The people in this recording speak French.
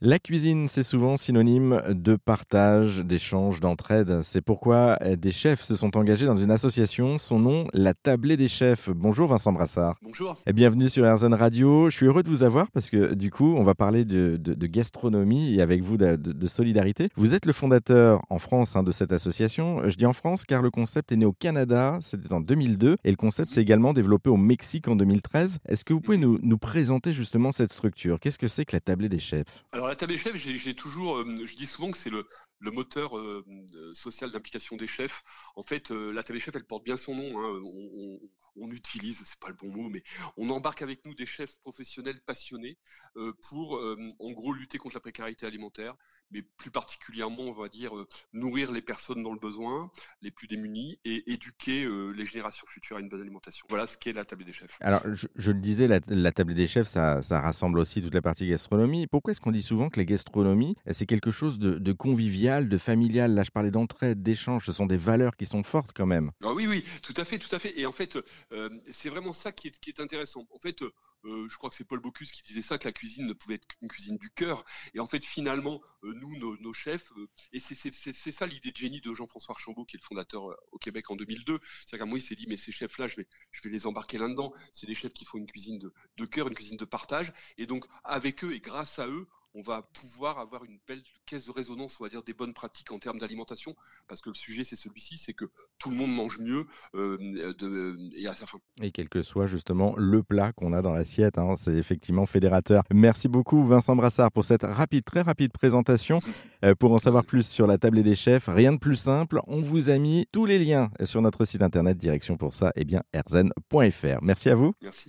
La cuisine, c'est souvent synonyme de partage, d'échange, d'entraide. C'est pourquoi des chefs se sont engagés dans une association, son nom, la Tablée des Chefs. Bonjour Vincent Brassard. Bonjour. Et bienvenue sur RZN Radio. Je suis heureux de vous avoir parce que du coup, on va parler de, de- de gastronomie et avec vous de, solidarité. Vous êtes le fondateur en France hein, de cette association. Je dis en France car le concept est né au Canada, c'était en 2002, et le concept s'est également développé au Mexique en 2013. Est-ce que vous pouvez nous, nous présenter justement cette structure? Qu'est-ce que c'est que la Tablée des Chefs? Alors la table des chefs, j'ai toujours, euh, je dis souvent que c'est le, le moteur euh, euh, social d'implication des chefs. En fait, euh, la des chefs, elle porte bien son nom. hein. On, on- on utilise, c'est pas le bon mot, mais on embarque avec nous des chefs professionnels passionnés euh, pour, en gros, lutter contre la précarité alimentaire, mais plus particulièrement, on va dire, nourrir les personnes dans le besoin, les plus démunis, et éduquer les générations futures à une bonne alimentation. Voilà ce qu'est la table des chefs. Alors, je, le disais, la, table des chefs, ça, rassemble aussi toute la partie gastronomie. Pourquoi est-ce qu'on dit souvent que la gastronomie, c'est quelque chose de convivial, de familial Là, je parlais d'entraide, d'échange, ce sont des valeurs qui sont fortes quand même. Ah oui, oui, tout à fait, tout à fait. Et en fait, euh, c'est vraiment ça qui est, intéressant. En fait, euh, je crois que c'est Paul Bocuse qui disait ça, que la cuisine ne pouvait être qu'une cuisine du cœur. Et en fait, finalement, euh, nous, nos, chefs, euh, et c'est- ça l'idée de génie de Jean-François Archambault, qui est le fondateur euh, au Québec en 2002. C'est-à-dire qu'à un moment, il s'est dit, mais ces chefs-là, je vais, je vais les embarquer là-dedans. C'est des chefs qui font une cuisine de, de cœur, une cuisine de partage. Et donc, avec eux et grâce à eux, on va pouvoir avoir une belle caisse de résonance, on va dire, des bonnes pratiques en termes d'alimentation, parce que le sujet, c'est celui-ci, c'est que tout le monde mange mieux euh, de, et à sa faim. Et quel que soit justement le plat qu'on a dans l'assiette, hein, c'est effectivement fédérateur. Merci beaucoup Vincent Brassard pour cette rapide, très rapide présentation. Euh, pour en savoir plus sur la table des chefs, rien de plus simple, on vous a mis tous les liens sur notre site internet, direction pour ça, eh bien, erzen.fr. Merci à vous. Merci.